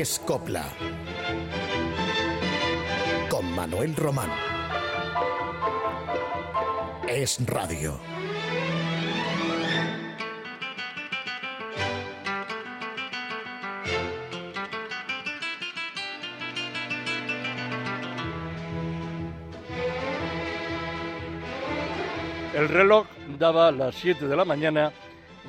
Es Copla. Con Manuel Román. Es Radio. El reloj daba las 7 de la mañana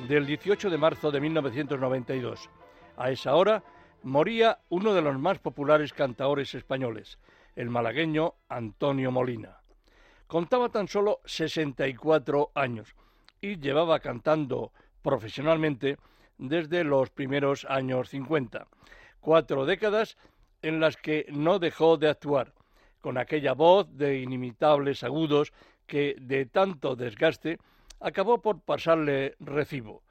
del 18 de marzo de 1992. A esa hora moría uno de los más populares cantaores españoles, el malagueño Antonio Molina. Contaba tan solo 64 años y llevaba cantando profesionalmente desde los primeros años 50, cuatro décadas en las que no dejó de actuar, con aquella voz de inimitables agudos que de tanto desgaste acabó por pasarle recibo.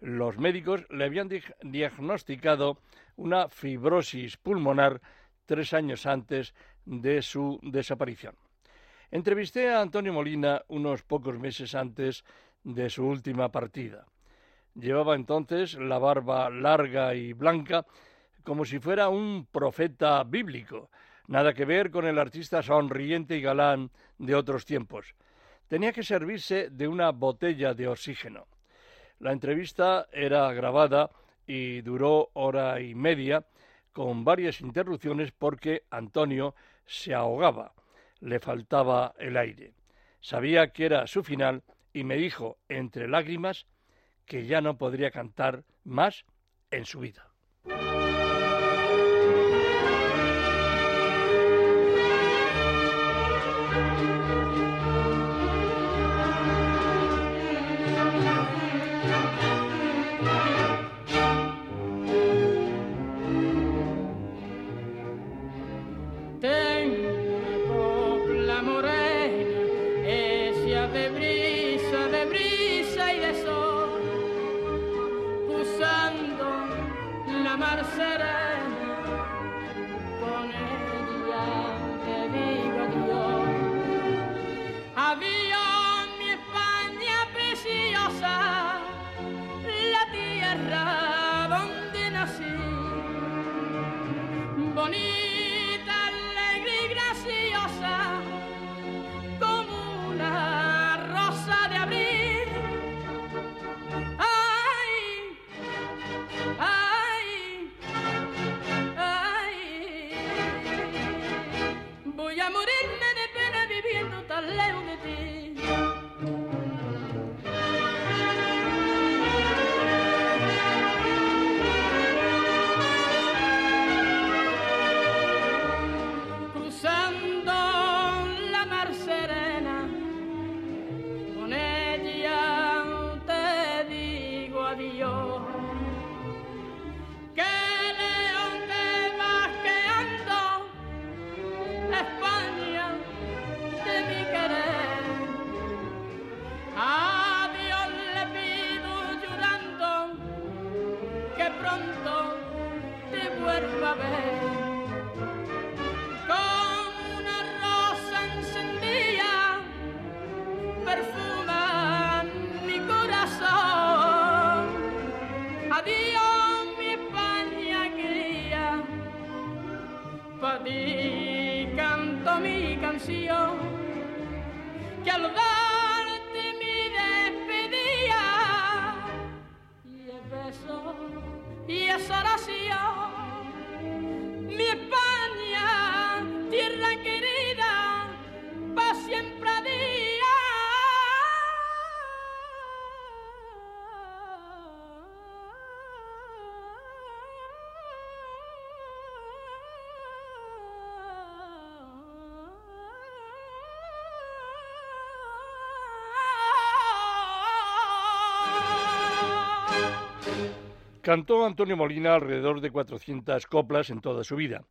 Los médicos le habían diagnosticado una fibrosis pulmonar tres años antes de su desaparición. Entrevisté a Antonio Molina unos pocos meses antes de su última partida. Llevaba entonces la barba larga y blanca como si fuera un profeta bíblico, nada que ver con el artista sonriente y galán de otros tiempos. Tenía que servirse de una botella de oxígeno. La entrevista era grabada y duró hora y media, con varias interrupciones porque Antonio se ahogaba, le faltaba el aire. Sabía que era su final y me dijo, entre lágrimas, que ya no podría cantar más en su vida. Cantó Antonio Molina alrededor de 400 coplas en toda su vida,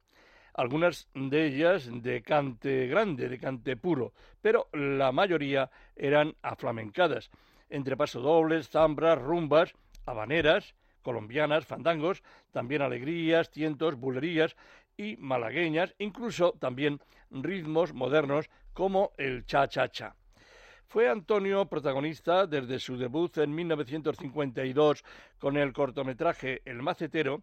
algunas de ellas de cante grande, de cante puro, pero la mayoría eran aflamencadas, entre pasodobles, zambras, rumbas, habaneras, colombianas, fandangos, también alegrías, tientos, bulerías y malagueñas, incluso también ritmos modernos como el cha-cha-cha. Fue Antonio protagonista desde su debut en 1952 con el cortometraje El Macetero,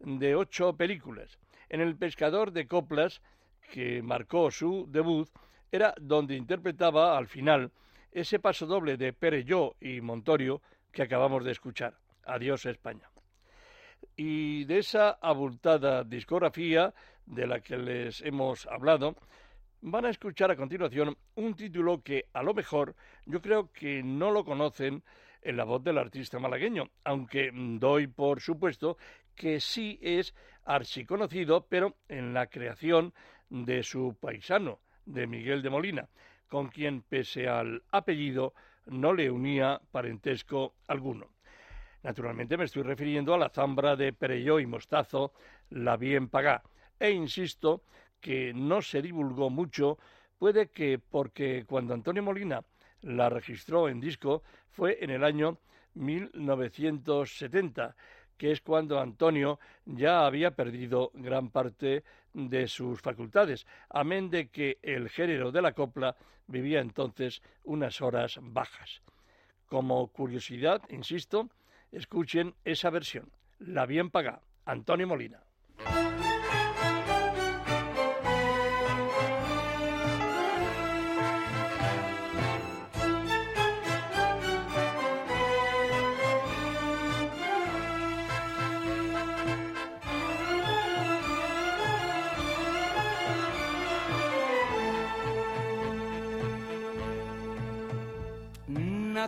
de ocho películas. En El pescador de coplas, que marcó su debut, era donde interpretaba al final ese paso doble de Perelló y Montorio que acabamos de escuchar. Adiós España. Y de esa abultada discografía de la que les hemos hablado, van a escuchar a continuación un título que a lo mejor yo creo que no lo conocen en la voz del artista malagueño, aunque doy por supuesto que sí es archiconocido, pero en la creación de su paisano, de Miguel de Molina, con quien, pese al apellido, no le unía parentesco alguno. Naturalmente me estoy refiriendo a la zambra de Perelló y Mostazo, La Bien Pagá, e insisto que no se divulgó mucho, puede que porque cuando Antonio Molina la registró en disco fue en el año 1970, que es cuando Antonio ya había perdido gran parte de sus facultades, amén de que el género de la copla vivía entonces unas horas bajas. Como curiosidad, insisto, escuchen esa versión, La Bien Pagá, Antonio Molina.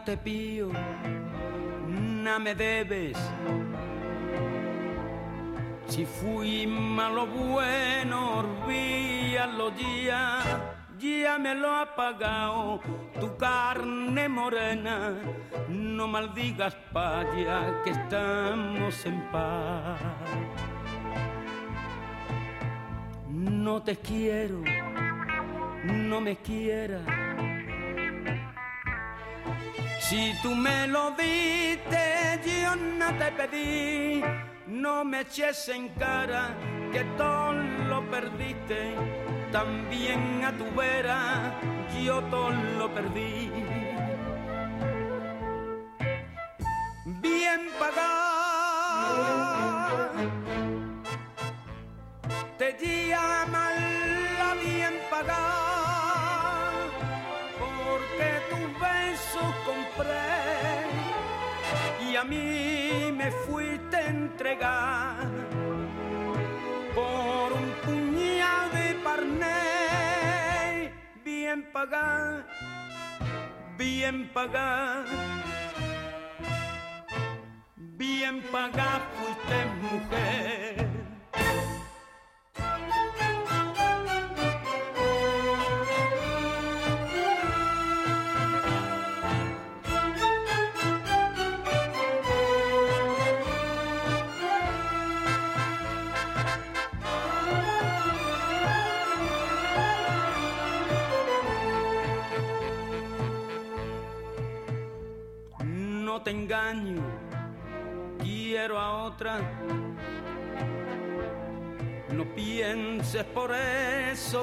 Te pío, no me debes. Si fui malo bueno, olvídalo ya, ya me lo ha pagado tu carne morena. No maldigas paya que estamos en paz. No te quiero, no me quieras si tú me lo diste, yo no te pedí, no me eches en cara que todo lo perdiste, también a tu vera yo todo lo perdí. A mí me fuiste a entregar por un puñado de parné bien pagar, bien pagar, bien pagar fuiste mujer.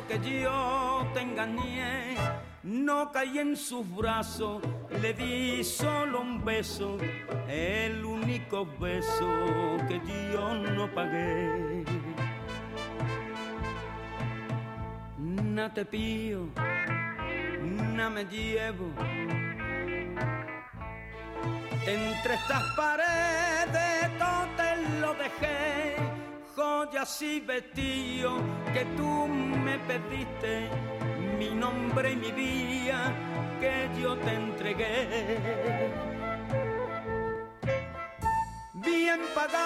Que yo te engañé. No caí en sus brazos, le di solo un beso, el único beso que yo no pagué. No te pío, no me llevo entre estas paredes todo te lo dejé, joyas y vestidos que tú me pediste, mi nombre y mi vida que yo te entregué. Bien pagada,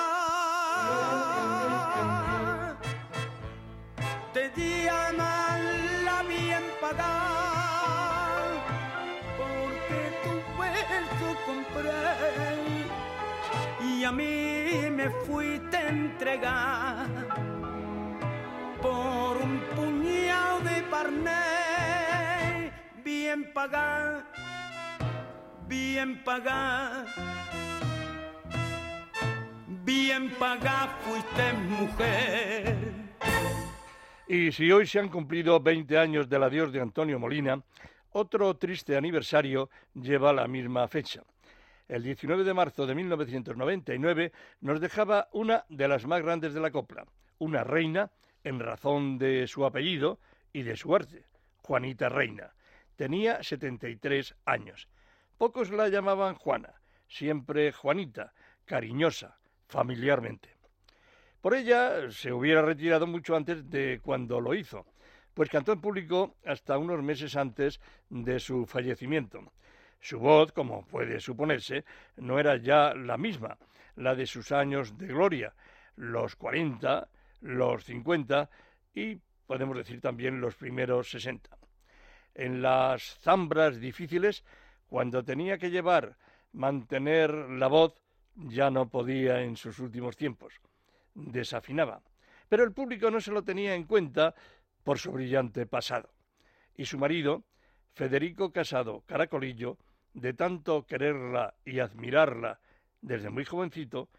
te llaman la bien pagada, porque tu beso compré y a mí me fuiste a entregar por un puñado de parné bien pagar, bien pagar, bien pagar fuiste mujer. Y si hoy se han cumplido 20 años del adiós de Antonio Molina, otro triste aniversario lleva la misma fecha. El 19 de marzo de 1999 nos dejaba una de las más grandes de la copla, una reina en razón de su apellido y de su arte, Juanita Reina. Tenía 73 años. Pocos la llamaban Juana, siempre Juanita, cariñosa, familiarmente. Por ella se hubiera retirado mucho antes de cuando lo hizo, pues cantó en público hasta unos meses antes de su fallecimiento. Su voz, como puede suponerse, no era ya la misma, la de sus años de gloria, los 40, los 50 y podemos decir también los primeros 60. En las zambras difíciles, cuando tenía que llevar, mantener la voz, ya no podía en sus últimos tiempos. Desafinaba. Pero el público no se lo tenía en cuenta por su brillante pasado. Y su marido, Federico Casado Caracolillo, de tanto quererla y admirarla desde muy jovencito,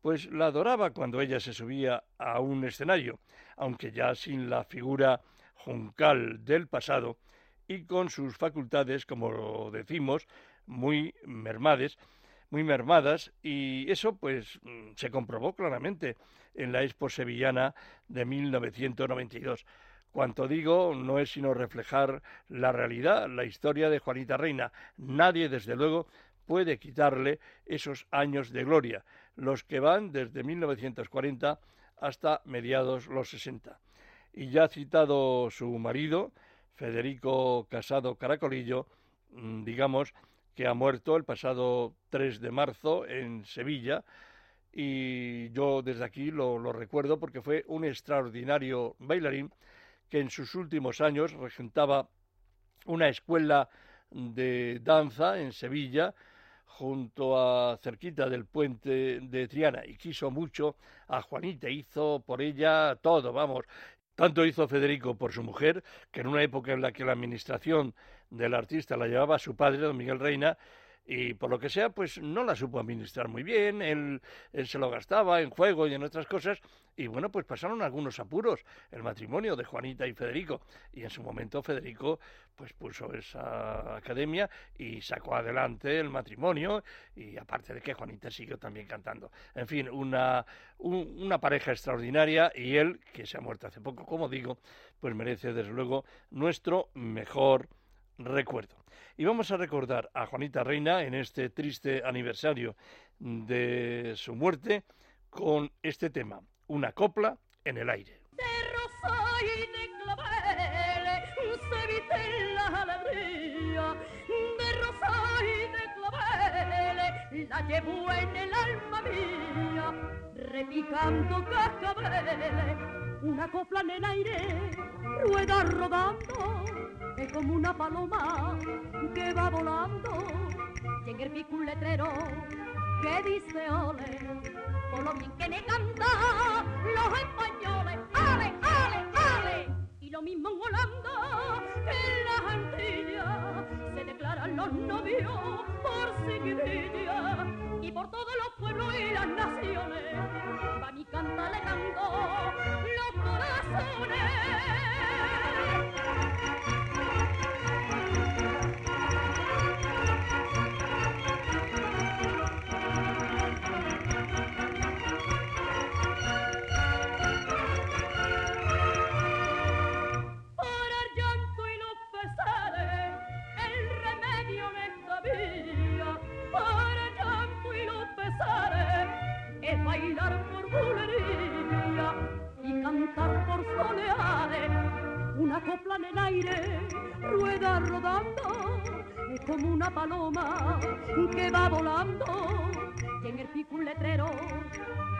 pues la adoraba cuando ella se subía a un escenario, aunque ya sin la figura juncal del pasado y con sus facultades, como decimos, muy mermades, muy mermadas, y eso pues se comprobó claramente en la Expo Sevillana de 1992. Cuanto digo, no es sino reflejar la realidad, la historia de Juanita Reina. Nadie, desde luego, puede quitarle esos años de gloria, los que van desde 1940 hasta mediados los 60. Y ya citado su marido, Federico Casado Caracolillo, mm, digamos que ha muerto el pasado 3 de marzo en Sevilla, y yo desde aquí lo, lo recuerdo porque fue un extraordinario bailarín que en sus últimos años regentaba una escuela de danza en Sevilla, junto a cerquita del puente de Triana y quiso mucho a Juanita, hizo por ella todo, vamos. Tanto hizo Federico por su mujer, que en una época en la que la administración del artista la llevaba su padre, don Miguel Reina, y por lo que sea, pues no la supo administrar muy bien, él, se lo gastaba en juego y en otras cosas, y bueno, pues pasaron algunos apuros el matrimonio de Juanita y Federico, y en su momento Federico pues puso esa academia y sacó adelante el matrimonio, y aparte de que Juanita siguió también cantando. En fin, una, una pareja extraordinaria, y él, que se ha muerto hace poco, como digo, pues merece desde luego nuestro mejor recuerdo. Y vamos a recordar a Juanita Reina en este triste aniversario de su muerte con este tema, una copla en el aire. La llevo en el alma mía, repicando cascabeles, una copla en el aire, rueda rodando como una paloma que va volando. Y en el pico letrero que dice ole por lo bien que me canta los españoles ale, ale, ale. Y lo mismo en Holanda en las Antillas se declaran los novios por seguidilla y por todos los pueblos y las naciones va mi canta canto los corazones paloma que va volando. Y en el pico un letrero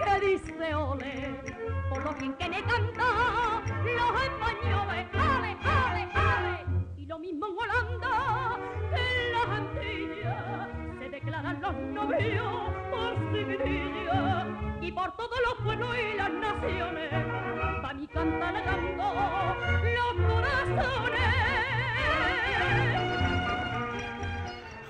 que dice ole por lo bien que me canta los españoles ale, ale, ale y lo mismo en Holanda en las Antillas se declaran los novios por civililla y por todos los pueblos y las naciones pa' mi canta le canto los corazones.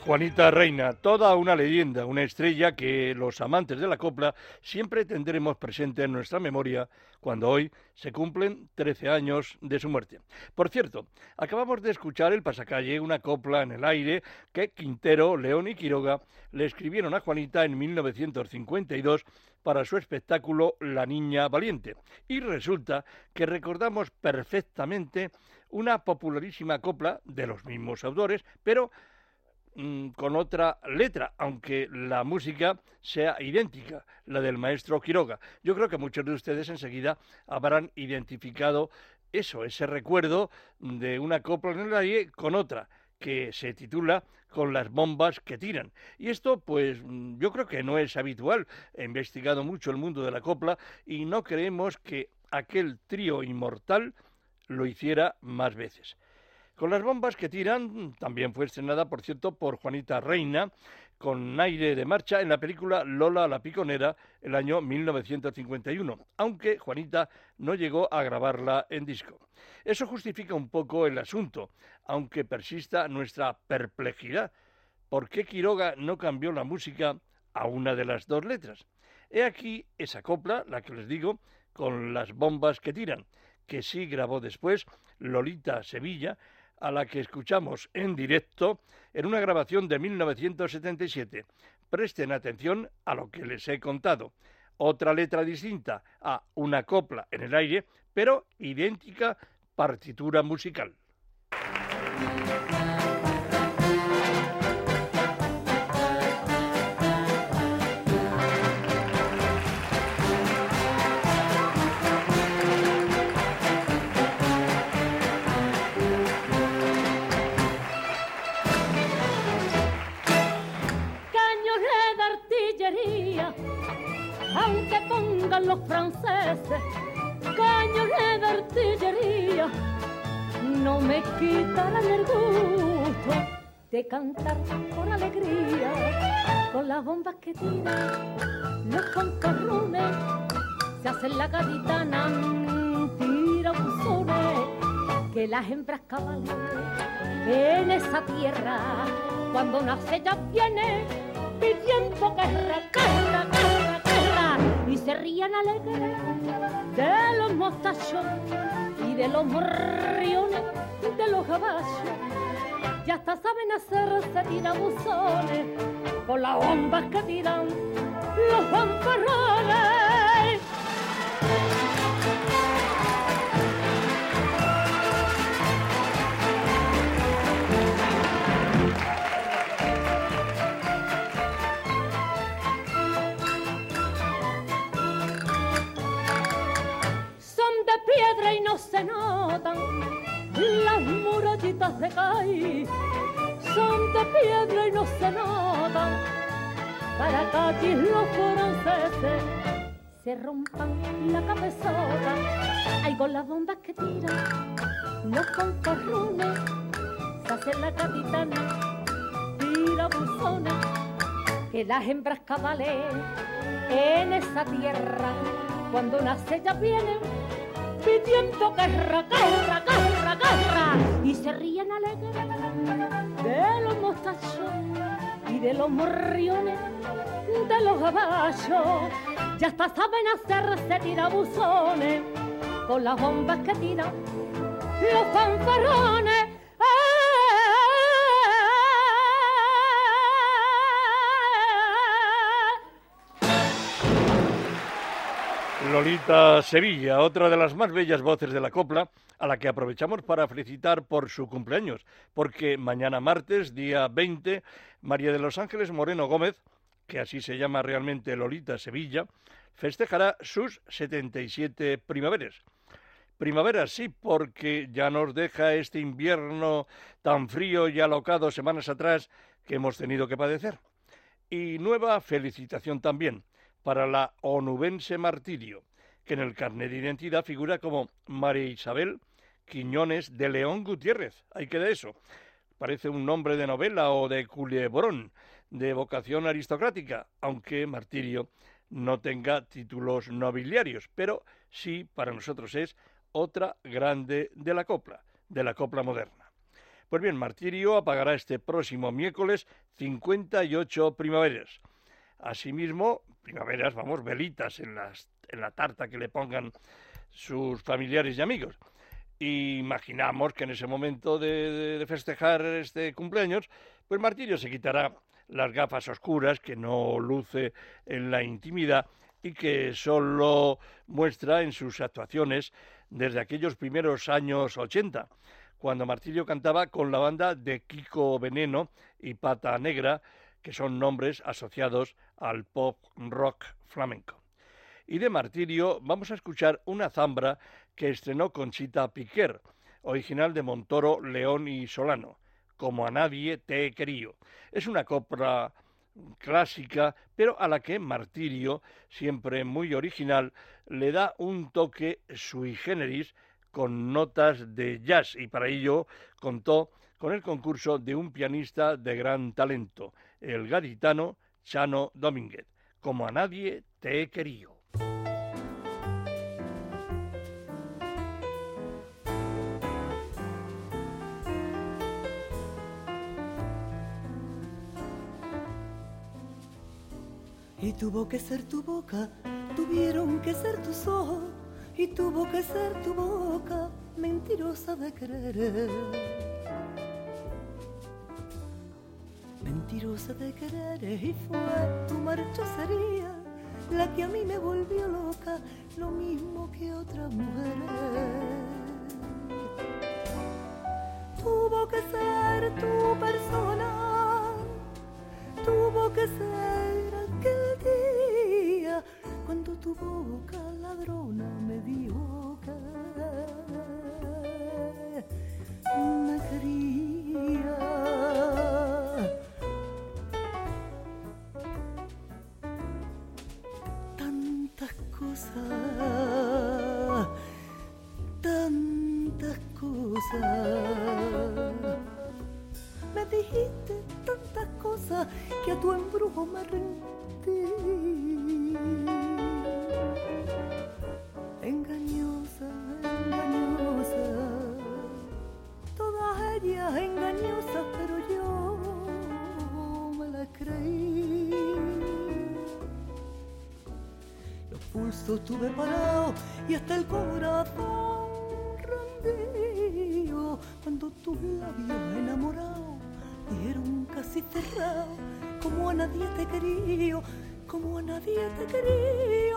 Juanita Reina, toda una leyenda, una estrella que los amantes de la copla siempre tendremos presente en nuestra memoria cuando hoy se cumplen 13 años de su muerte. Por cierto, acabamos de escuchar el pasacalle, una copla en el aire que Quintero, León y Quiroga le escribieron a Juanita en 1952 para su espectáculo La Niña Valiente. Y resulta que recordamos perfectamente una popularísima copla de los mismos autores, pero Mm, con otra letra, aunque la música sea idéntica, la del maestro Quiroga. Yo creo que muchos de ustedes enseguida habrán identificado eso, ese recuerdo de una copla en el aire con otra que se titula con las bombas que tiran. Y esto, pues, mm, yo creo que no es habitual. He investigado mucho el mundo de la copla y no creemos que aquel trío inmortal lo hiciera más veces. Con las bombas que tiran, también fue estrenada, por cierto, por Juanita Reina, con aire de marcha en la película Lola la Piconera el año 1951, aunque Juanita no llegó a grabarla en disco. Eso justifica un poco el asunto, aunque persista nuestra perplejidad. ¿Por qué Quiroga no cambió la música a una de las dos letras? He aquí esa copla, la que les digo, con las bombas que tiran, que sí grabó después Lolita Sevilla, a la que escuchamos en directo en una grabación de 1977. Presten atención a lo que les he contado. Otra letra distinta a una copla en el aire, pero idéntica partitura musical. Los franceses, cañones de artillería, no me quitarán el gusto de cantar con alegría, con las bombas que tiran los concarrones, se hacen la gaditana, tira buzones, que las hembras cabalen en esa tierra, cuando nace ya viene pidiendo guerra y se rían alegres de los mostachos y de los morriones de los caballos. Ya hasta saben hacerse tirabuzones con las bombas que tiran los fanfarrones. No se notan las murallitas de caí. Son de piedra y no se notan para que los franceses se rompan la cabezota. Hay con las bombas que tiran los concorrunes, se hace la capitana, tira buzones, que las hembras cabalen en esa tierra. Cuando nace ya vienen pidiendo guerra, guerra, guerra, guerra. Y se ríen alegres de los mostachos y de los morriones, de los caballos. Ya hasta saben hacerse tirabuzones con las bombas que tiran los fanfarrones. Lolita Sevilla, otra de las más bellas voces de la copla, a la que aprovechamos para felicitar por su cumpleaños, porque mañana martes, día 20, María de los Ángeles Moreno Gómez, que así se llama realmente Lolita Sevilla, festejará sus 77 primaveras. Primavera sí, porque ya nos deja este invierno tan frío y alocado semanas atrás que hemos tenido que padecer. Y nueva felicitación también para la onubense Martirio, que en el carnet de identidad figura como María Isabel Quiñones de León Gutiérrez. Hay que de eso. Parece un nombre de novela o de culebrón, de vocación aristocrática, aunque Martirio no tenga títulos nobiliarios, pero sí para nosotros es otra grande de la copla, de la copla moderna. Pues bien, Martirio apagará este próximo miércoles 58 primaveras. Asimismo, primaveras, vamos, velitas en, la tarta que le pongan sus familiares y amigos. imaginamos que en ese momento de, de festejar este cumpleaños, pues Martirio se quitará las gafas oscuras que no luce en la intimidad y que solo muestra en sus actuaciones desde aquellos primeros años 80 cuando Martirio cantaba con la banda de Kiko Veneno y Pata Negra, que son nombres asociados al pop rock flamenco. Y de Martirio vamos a escuchar una zambra que estrenó Conchita Piquer, original de Montoro, León y Solano, como a nadie te he querido. Es una copla clásica, pero a la que Martirio, siempre muy original, le da un toque sui generis con notas de jazz y para ello contó con el concurso de un pianista de gran talento, el gaditano Chano Domínguez. Como a nadie te he querido. Y tuvo que ser tu boca, tuvieron que ser tus ojos y tuvo que ser tu boca mentirosa de querer. Mentirosa de querer y fue tu marchosería la que a mí me volvió loca, lo mismo que otras mujeres. Tuvo que ser tu persona, tuvo que ser aquel día cuando tu boca ladrona me dio que me quería. Me dijiste tantas cosas que a tu embrujo me rendí. Como a nadie te quería, como a nadie te quería,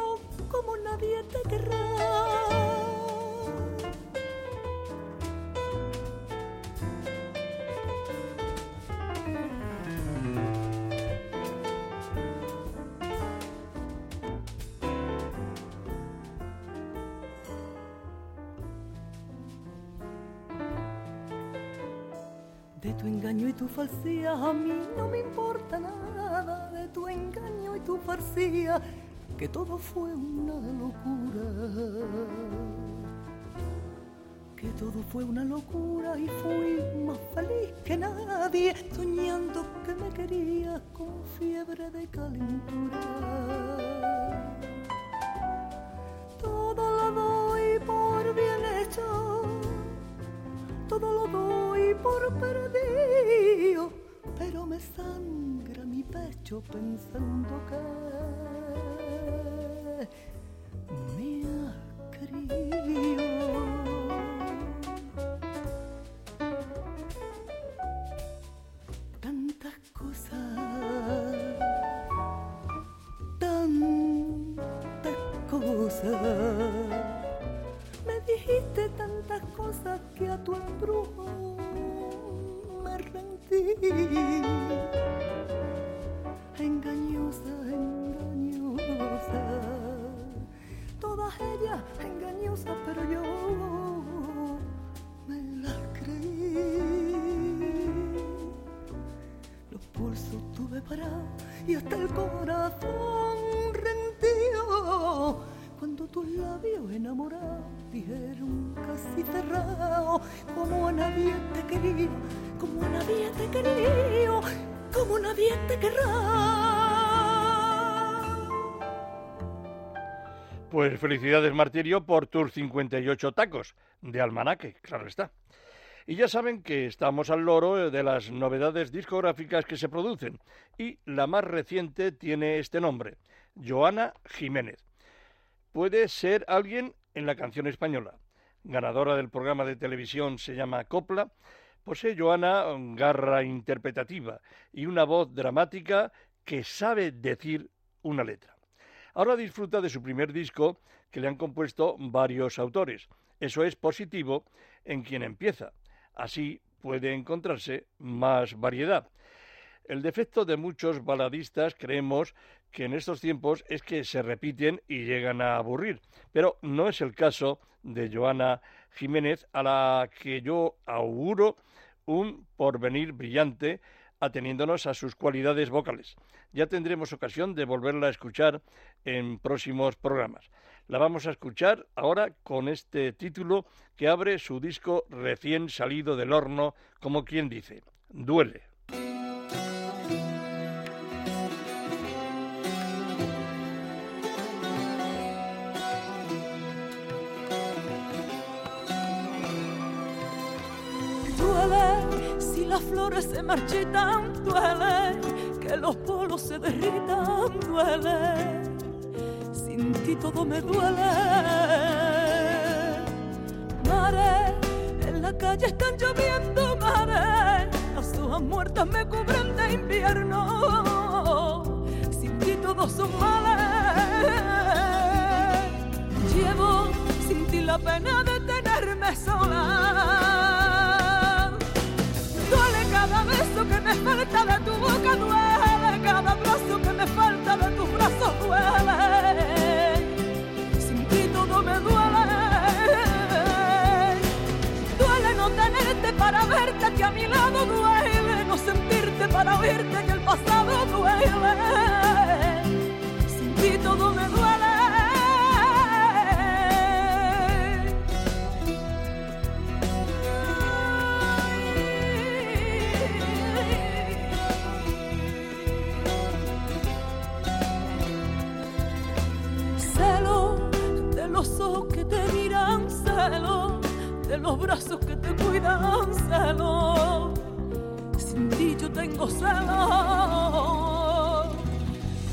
falsía a mí no me importa nada de tu engaño y tu falsía, que todo fue una locura. Que todo fue una locura y fui más feliz que nadie, soñando que me querías con fiebre de calentura. ciop în sânducări. Tus labios enamorados dijeron casi cerrado, como a nadie te quería, como a nadie te quería, como nadie te querrá. Pues felicidades Martirio por tus 58 tacos de almanaque, claro está. Y ya saben que estamos al loro de las novedades discográficas que se producen. Y la más reciente tiene este nombre, Joana Jiménez. Puede ser alguien en la canción española. Ganadora del programa de televisión se llama Copla. Posee Joana garra interpretativa y una voz dramática que sabe decir una letra. Ahora disfruta de su primer disco que le han compuesto varios autores. Eso es positivo en quien empieza. Así puede encontrarse más variedad. El defecto de muchos baladistas creemos que en estos tiempos es que se repiten y llegan a aburrir, pero no es el caso de Joana Jiménez, a la que yo auguro un porvenir brillante ateniéndonos a sus cualidades vocales. Ya tendremos ocasión de volverla a escuchar en próximos programas. La vamos a escuchar ahora con este título que abre su disco recién salido del horno, como quien dice, Duele. Las flores se marchitan, duele que los polos se derritan, duele sin ti todo me duele. Mare, en la calle están lloviendo, mare, las hojas muertas me cubren de invierno. Sin ti todos son males. Llevo sin ti la pena de tenerme sola. Me falta de tu boca, duele cada abrazo que me falta de tus brazos, duele. para verte aquí a mi lado duele, no sentirte para oírte que el pasado duele. Sin ti todo me duele. De los brazos que te cuidan, celo. Sin ti yo tengo celo.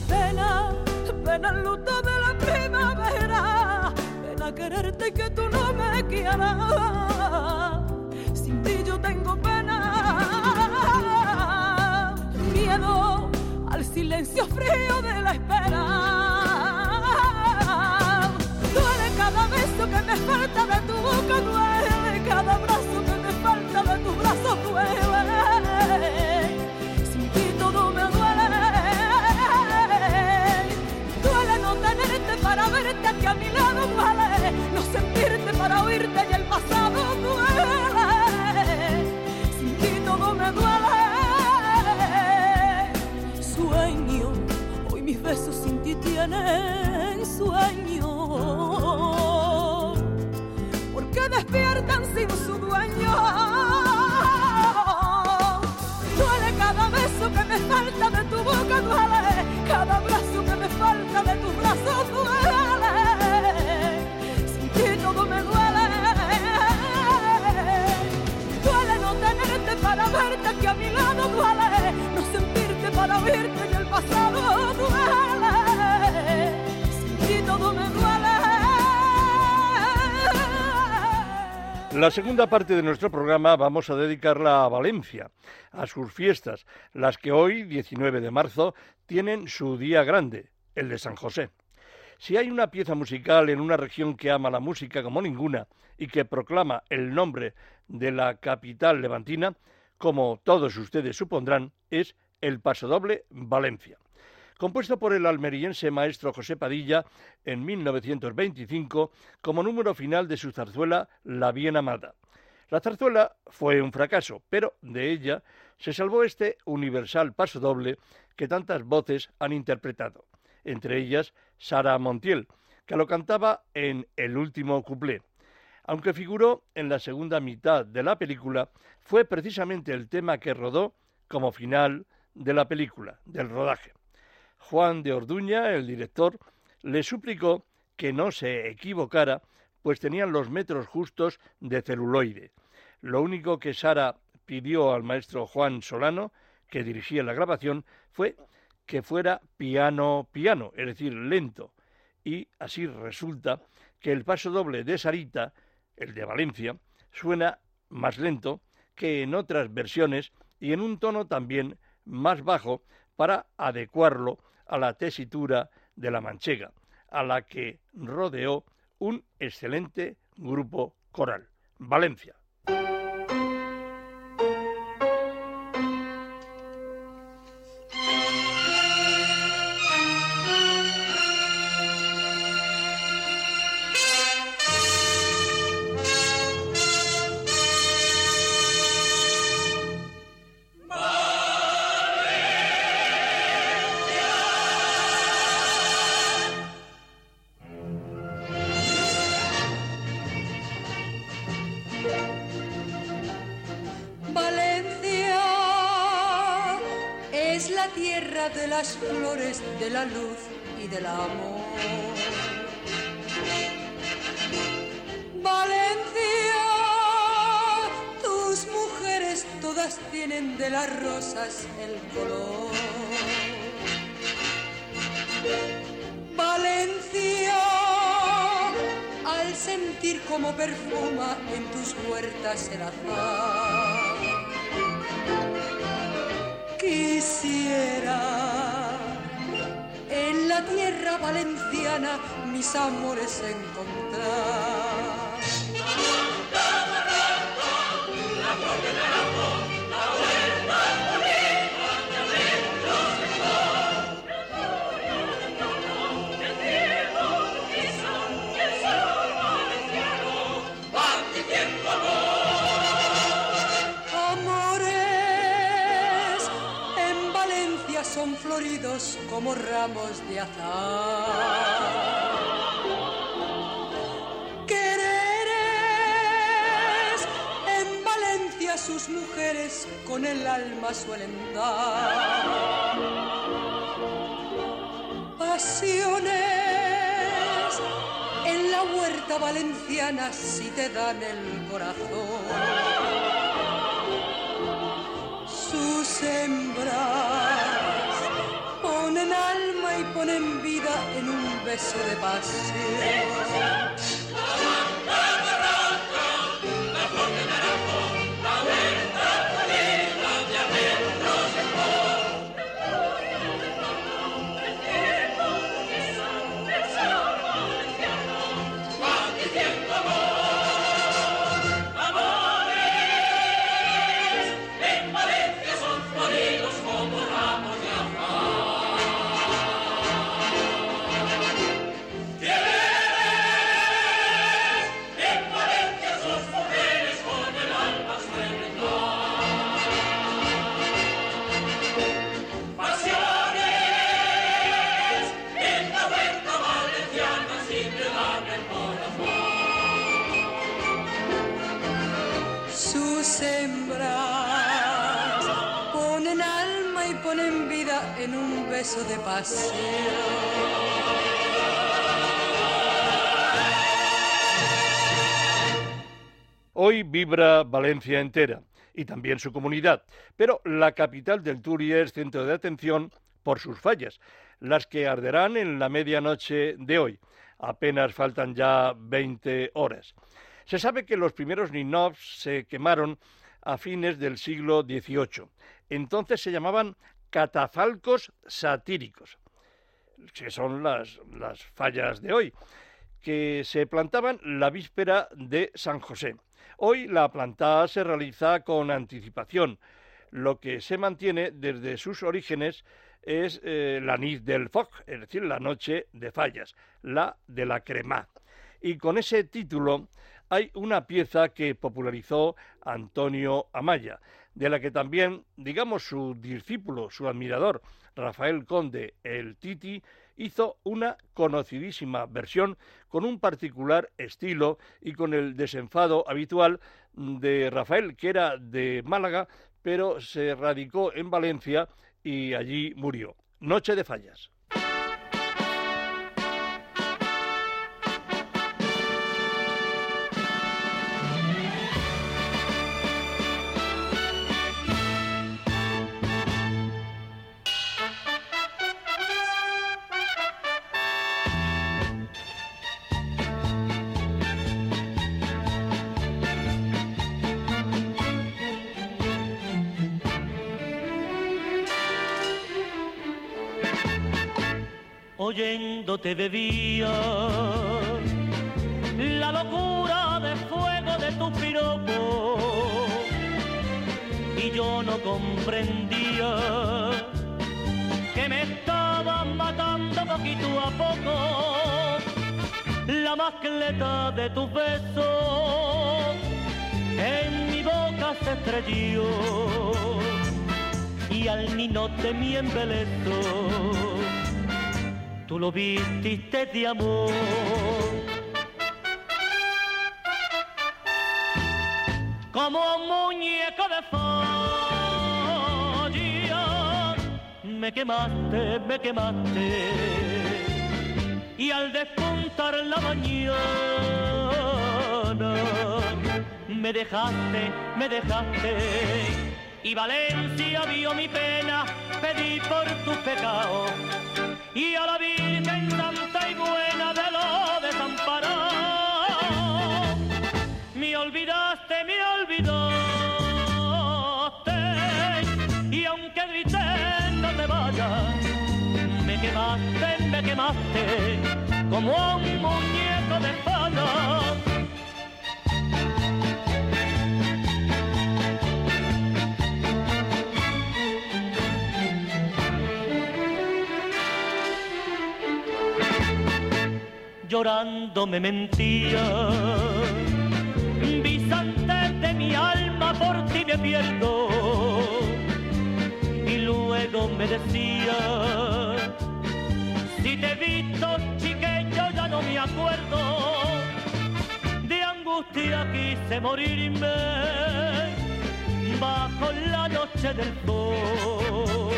Pena, pena el luto de la primavera. Pena quererte que tú no me quieras. Sin ti yo tengo pena. Miedo al silencio frío de la espera. Duele cada beso que me falta de tu boca, duele aquí a mi lado, duele. No sentirte para oírte y el pasado duele. Sin ti todo me duele. Sueño, hoy mis besos sin ti tienen sueño. Porque despiertan sin su dueño. Duele cada beso que me falta de tu boca, a mi lado, duele. No sentirte para oírte el pasado duele. Todo me duele. La segunda parte de nuestro programa vamos a dedicarla a Valencia, a sus fiestas, las que hoy, 19 de marzo, tienen su día grande, el de San José. Si hay una pieza musical en una región que ama la música como ninguna y que proclama el nombre de la capital levantina, como todos ustedes supondrán, es el Pasodoble Valencia. Compuesto por el almeriense maestro José Padilla en 1925 como número final de su zarzuela La Bien Amada. La zarzuela fue un fracaso, pero de ella se salvó este universal pasodoble que tantas voces han interpretado, entre ellas Sara Montiel, que lo cantaba en El último cuplé. Aunque figuró en la segunda mitad de la película, fue precisamente el tema que rodó como final de la película, del rodaje. Juan de Orduña, el director, le suplicó que no se equivocara, pues tenían los metros justos de celuloide. Lo único que Sara pidió al maestro Juan Solano, que dirigía la grabación, fue que fuera piano piano, es decir, lento. Y así resulta que el paso doble de Sarita, el de Valencia, suena más lento que en otras versiones y en un tono también más bajo para adecuarlo a la tesitura de la manchega, a la que rodeó un excelente grupo coral. Valencia. Con el alma suelen dar. Pasiones en la huerta valenciana si te dan el corazón. Sus hembras ponen alma y ponen vida en un beso de pasión. Hoy vibra Valencia entera y también su comunidad, pero la capital del Turi es centro de atención por sus fallas, las que arderán en la medianoche de hoy. Apenas faltan ya 20 horas. Se sabe que los primeros Ninovs se quemaron a fines del siglo XVIII. Entonces se llamaban catafalcos satíricos, que son las, las fallas de hoy, que se plantaban la víspera de San José. Hoy la plantada se realiza con anticipación. Lo que se mantiene desde sus orígenes es eh, la nit del Foc, es decir, la noche de fallas, la de la crema. Y con ese título hay una pieza que popularizó Antonio Amaya, de la que también, digamos, su discípulo, su admirador, Rafael Conde, el Titi, hizo una conocidísima versión con un particular estilo y con el desenfado habitual de Rafael, que era de Málaga, pero se radicó en Valencia y allí murió. Noche de fallas. Bebía la locura de fuego de tu piropo. Y yo no comprendía que me estaban matando poquito a poco. La mascleta de tus besos en mi boca se estrelló. Y al ninote mi embelezo tú lo vististe de amor como un muñeco de falla. Me quemaste, me quemaste. Y al despuntar la mañana, me dejaste, me dejaste. Y Valencia vio mi pena, pedí por tus pecados. Y a la Virgen Santa y Buena de lo desamparado, me olvidaste, me olvidaste. Y aunque grité, no te vayas, me quemaste, me quemaste, como un muñeco de espada. Llorando me mentía. Bisante de mi alma por ti me pierdo. Y luego me decía, si te he visto chiquillo ya no me acuerdo. De angustia quise morirme bajo la noche del sol.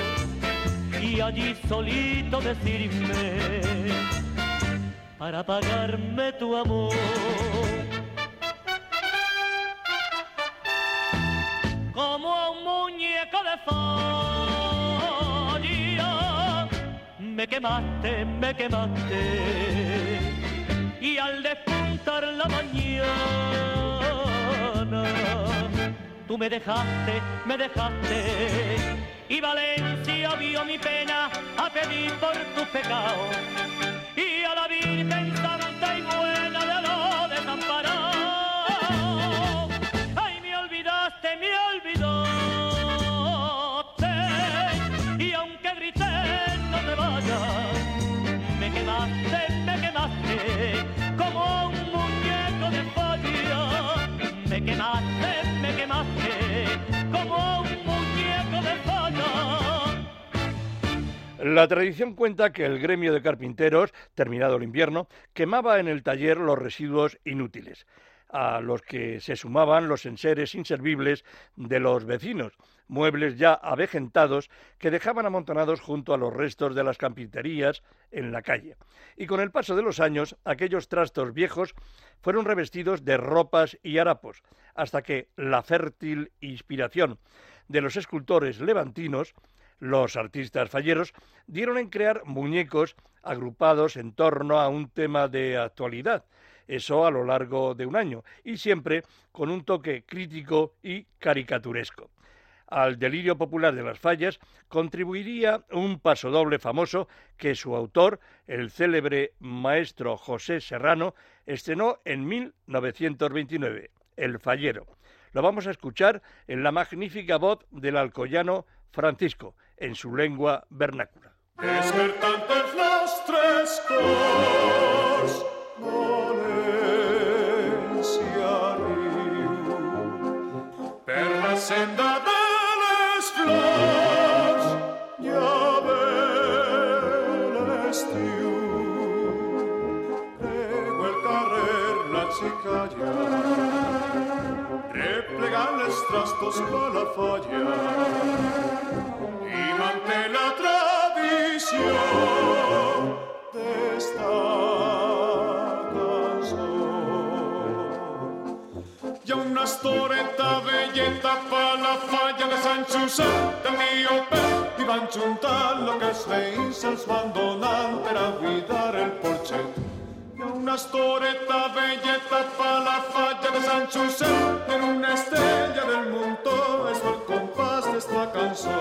Y allí solito decirme para pagarme tu amor. Como un muñeco de falla, me quemaste, me quemaste. Y al despuntar la mañana, tú me dejaste, me dejaste. Y Valencia vio mi pena a pedir por a la Virgen Santa y Buena de. Ay, me olvidaste, me olvidaste, y aunque grité, no te vayas, me quemaste, me quemaste, como un muñeco de falla. Me quemaste, La tradición cuenta que el gremio de carpinteros, terminado el invierno, quemaba en el taller los residuos inútiles, a los que se sumaban los enseres inservibles de los vecinos, muebles ya avejentados que dejaban amontonados junto a los restos de las carpinterías en la calle. Y con el paso de los años, aquellos trastos viejos fueron revestidos de ropas y harapos, hasta que la fértil inspiración de los escultores levantinos los artistas falleros dieron en crear muñecos agrupados en torno a un tema de actualidad, eso a lo largo de un año, y siempre con un toque crítico y caricaturesco. Al delirio popular de las fallas contribuiría un pasodoble famoso que su autor, el célebre maestro José Serrano, estrenó en 1929, El Fallero. Lo vamos a escuchar en la magnífica voz del alcoyano Francisco, en su lengua vernácula. Despertantes les tres cors, València riu, per la senda de les flors, ja ve l'estiu. El carrer la xicalla, els trastos per la falla, i manté la tradició d'esta cançó. Hi ha una storeta velleta per la falla de Sant Josep del Miopet i van juntar lo que els veïns els van donant per a cuidar el porxet. Una storeta velleta per la falla de Sant Josep en una estrella del muntó és el compàs d'esta cançó.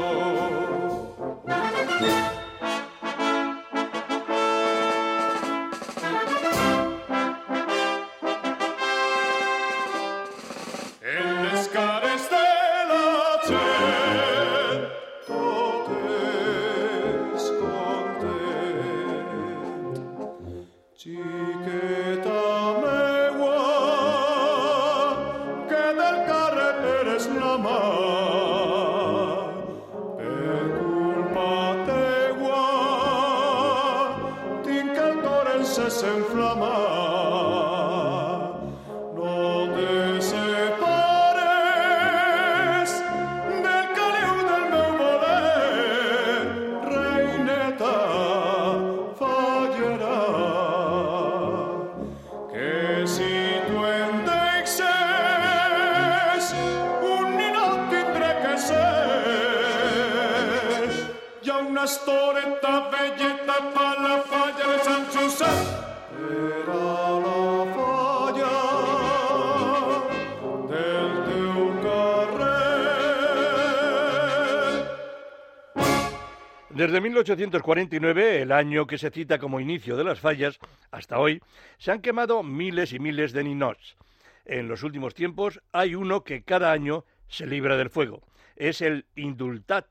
Desde 1849, el año que se cita como inicio de las fallas, hasta hoy, se han quemado miles y miles de ninots. En los últimos tiempos hay uno que cada año se libra del fuego. Es el Indultat,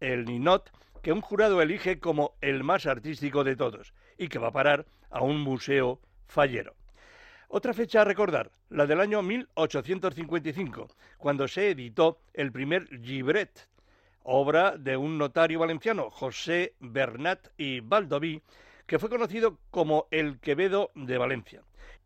el ninot que un jurado elige como el más artístico de todos y que va a parar a un museo fallero. Otra fecha a recordar, la del año 1855, cuando se editó el primer Gibret, obra de un notario valenciano, José Bernat y Baldoví, que fue conocido como el Quevedo de Valencia.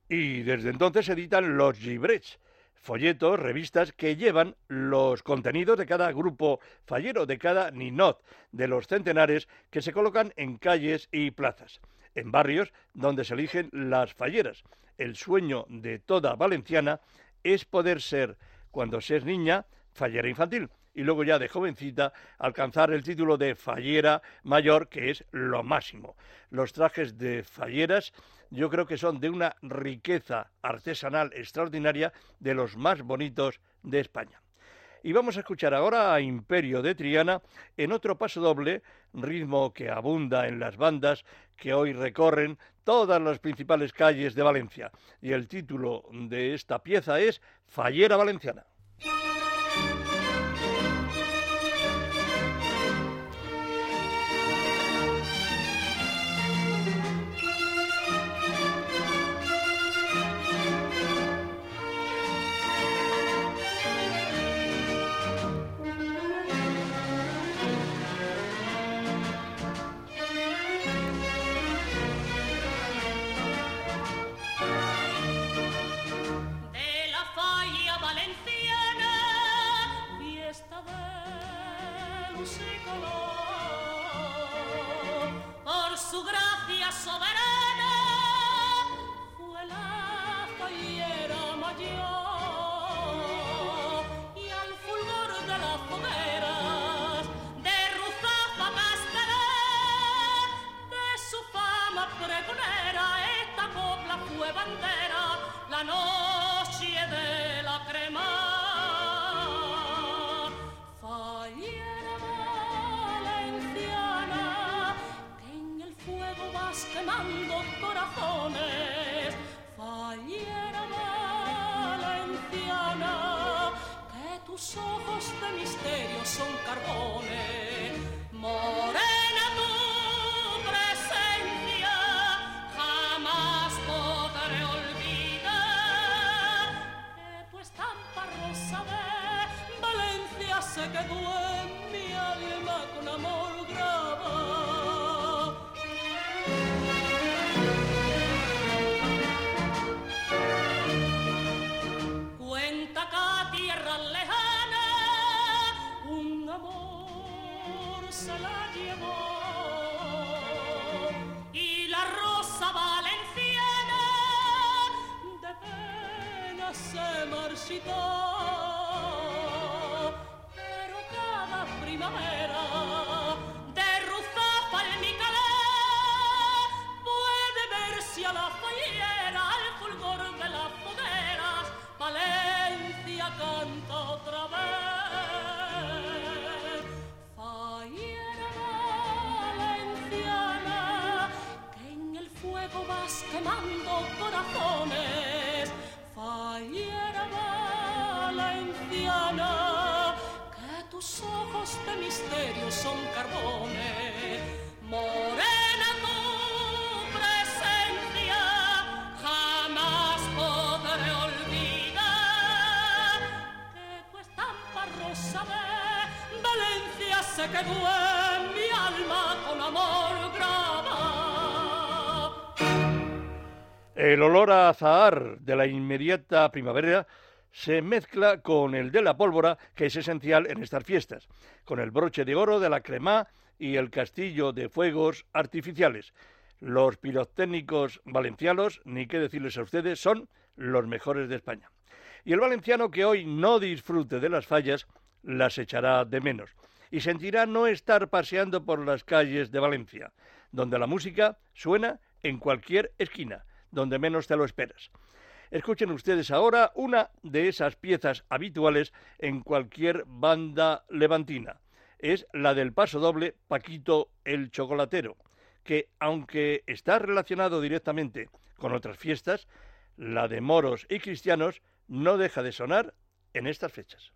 Y desde entonces se editan los gibrets, folletos, revistas que llevan los contenidos de cada grupo fallero, de cada ninot, de los centenares que se colocan en calles y plazas, en barrios donde se eligen las falleras. El sueño de toda valenciana es poder ser, cuando se es niña, fallera infantil y luego ya de jovencita alcanzar el título de fallera mayor, que es lo máximo. Los trajes de falleras yo creo que son de una riqueza artesanal extraordinaria, de los más bonitos de España. Y vamos a escuchar ahora a Imperio de Triana en otro paso doble, ritmo que abunda en las bandas que hoy recorren todas las principales calles de Valencia. Y el título de esta pieza es Fallera Valenciana. El olor a azahar de la inmediata primavera se mezcla con el de la pólvora, que es esencial en estas fiestas, con el broche de oro de la crema y el castillo de fuegos artificiales. Los pirotécnicos valencianos, ni qué decirles a ustedes, son los mejores de España. Y el valenciano que hoy no disfrute de las fallas, las echará de menos y sentirá no estar paseando por las calles de Valencia, donde la música suena en cualquier esquina, donde menos te lo esperas. Escuchen ustedes ahora una de esas piezas habituales en cualquier banda levantina. Es la del paso doble Paquito el Chocolatero, que aunque está relacionado directamente con otras fiestas, la de moros y cristianos no deja de sonar en estas fechas.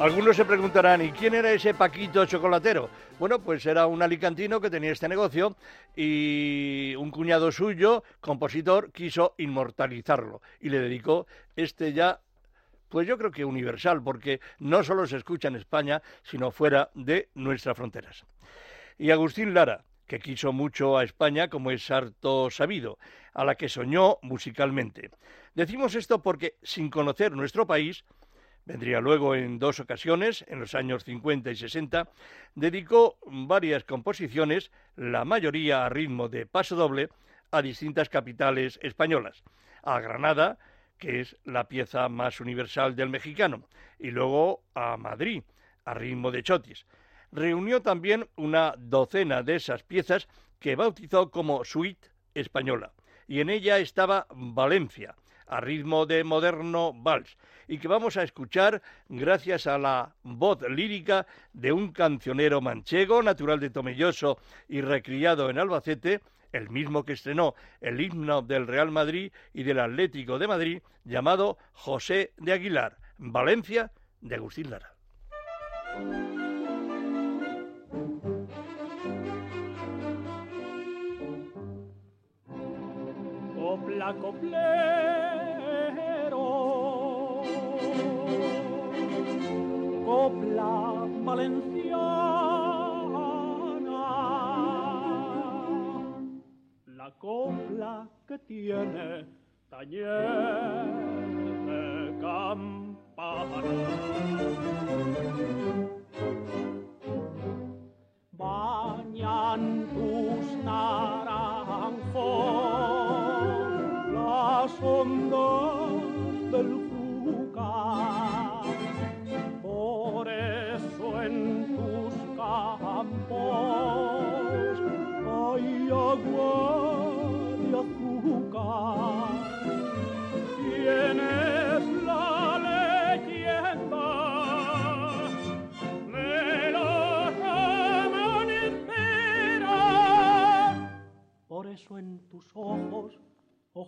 Algunos se preguntarán, ¿y quién era ese Paquito chocolatero? Bueno, pues era un alicantino que tenía este negocio y un cuñado suyo, compositor, quiso inmortalizarlo y le dedicó este ya pues yo creo que universal, porque no solo se escucha en España, sino fuera de nuestras fronteras. Y Agustín Lara, que quiso mucho a España, como es harto sabido, a la que soñó musicalmente. Decimos esto porque, sin conocer nuestro país, vendría luego en dos ocasiones, en los años 50 y 60, dedicó varias composiciones, la mayoría a ritmo de paso doble, a distintas capitales españolas, a Granada, que es la pieza más universal del mexicano, y luego a Madrid, a ritmo de chotis. Reunió también una docena de esas piezas que bautizó como suite española, y en ella estaba Valencia, a ritmo de moderno vals, y que vamos a escuchar gracias a la voz lírica de un cancionero manchego, natural de Tomelloso y recriado en Albacete, el mismo que estrenó el himno del Real Madrid y del Atlético de Madrid, llamado José de Aguilar, Valencia, de Agustín Lara. copla valenciana, la copla que tiene taller de campana.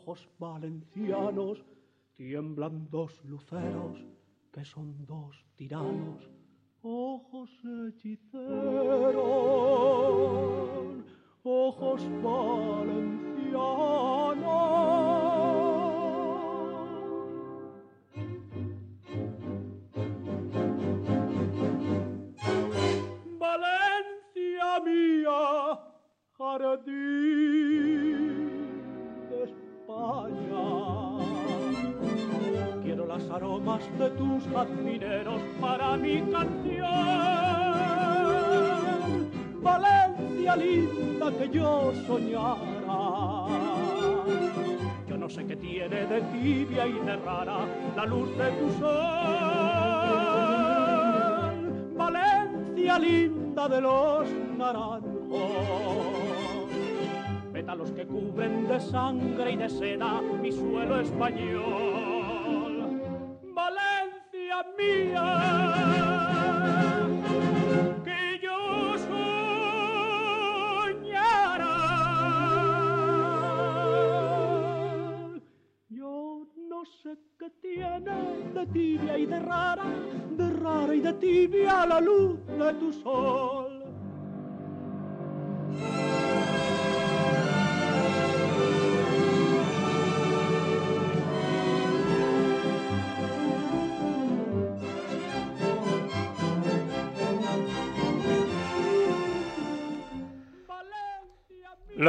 Ojos valencianos tiemblan dos luceros que son dos tiranos, ojos hechiceros, ojos valencianos. Valencia mía, jardín Quiero las aromas de tus jazmineros para mi canción. Valencia linda que yo soñara. Yo no sé qué tiene de tibia y de rara la luz de tu sol. Valencia linda de los naranjos pétalos que cubren de sangre y de seda mi suelo español. De tibia y de rara, de rara y de tibia la luz de tu sol.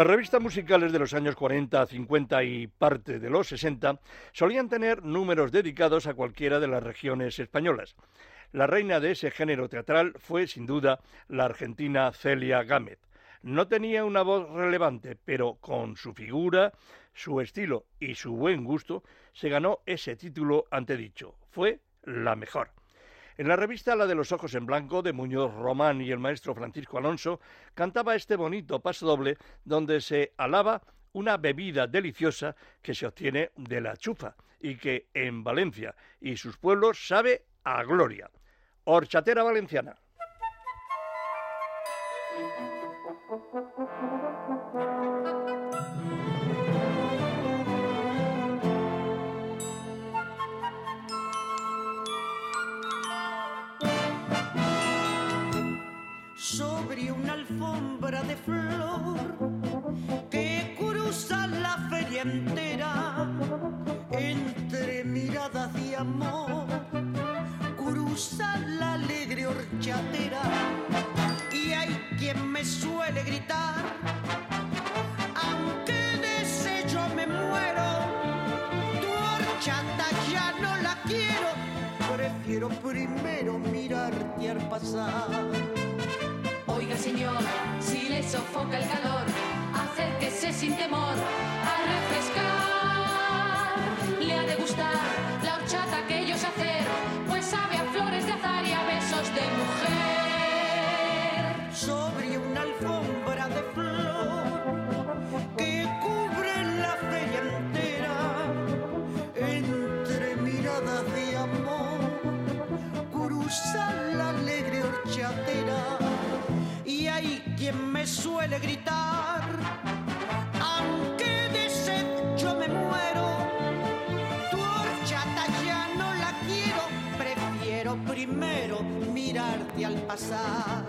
Las revistas musicales de los años 40, 50 y parte de los 60 solían tener números dedicados a cualquiera de las regiones españolas. La reina de ese género teatral fue, sin duda, la argentina Celia Gámez. No tenía una voz relevante, pero con su figura, su estilo y su buen gusto se ganó ese título antedicho. Fue la mejor. En la revista La de los Ojos en Blanco de Muñoz Román y el maestro Francisco Alonso cantaba este bonito paso doble donde se alaba una bebida deliciosa que se obtiene de la chufa y que en Valencia y sus pueblos sabe a gloria. Horchatera valenciana. Alfombra de flor que cruza la feria entera entre miradas de amor. Cruza la alegre horchatera y hay quien me suele gritar aunque de yo me muero tu horchata ya no la quiero. Prefiero primero mirarte al pasar Oiga señor, sofoca el calor, acérquese sin temor suele gritar aunque de sed yo me muero tu horchata ya no la quiero prefiero primero mirarte al pasar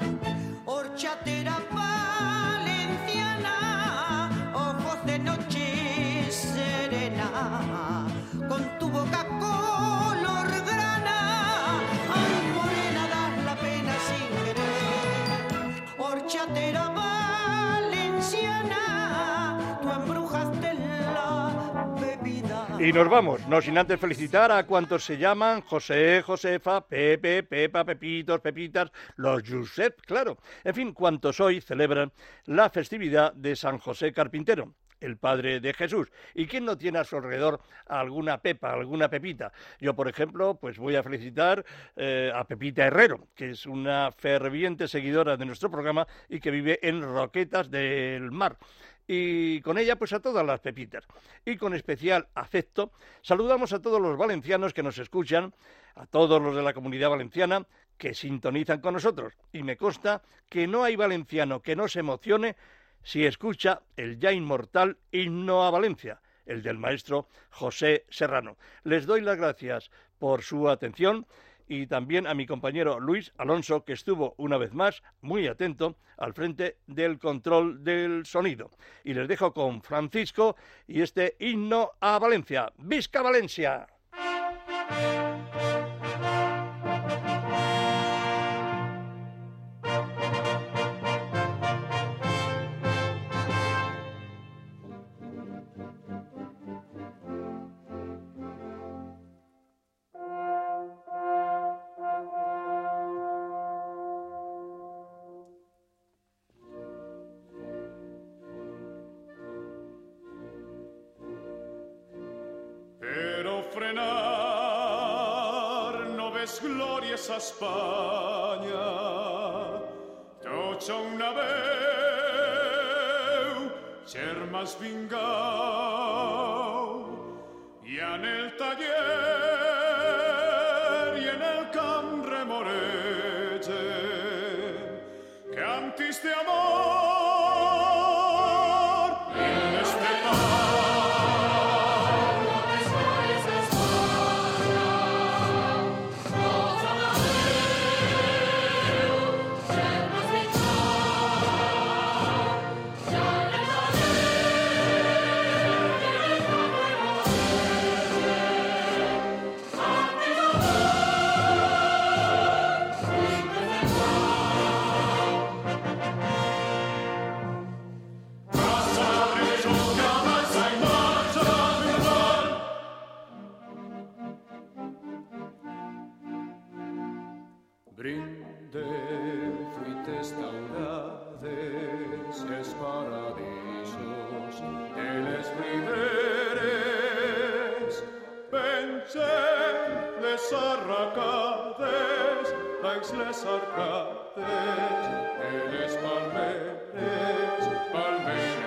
nos vamos, no sin antes felicitar a cuantos se llaman José, Josefa, Pepe, Pepa, Pepitos, Pepitas, los Josep, claro. En fin, cuantos hoy celebran la festividad de San José Carpintero el Padre de Jesús. ¿Y quién no tiene a su alrededor alguna Pepa, alguna Pepita? Yo, por ejemplo, pues voy a felicitar eh, a Pepita Herrero, que es una ferviente seguidora de nuestro programa y que vive en Roquetas del Mar y con ella pues a todas las pepitas. Y con especial afecto saludamos a todos los valencianos que nos escuchan, a todos los de la comunidad valenciana que sintonizan con nosotros. Y me consta que no hay valenciano que no se emocione si escucha el ya inmortal himno a Valencia, el del maestro José Serrano. Les doy las gracias por su atención y también a mi compañero Luis Alonso, que estuvo una vez más muy atento al frente del control del sonido. Y les dejo con Francisco y este himno a Valencia. ¡Visca Valencia! España To ciąg nabył Ciermas win fuites taurades es paradisos de les riberes. Pengen les arracades baix les arcades de les palmeres palmeres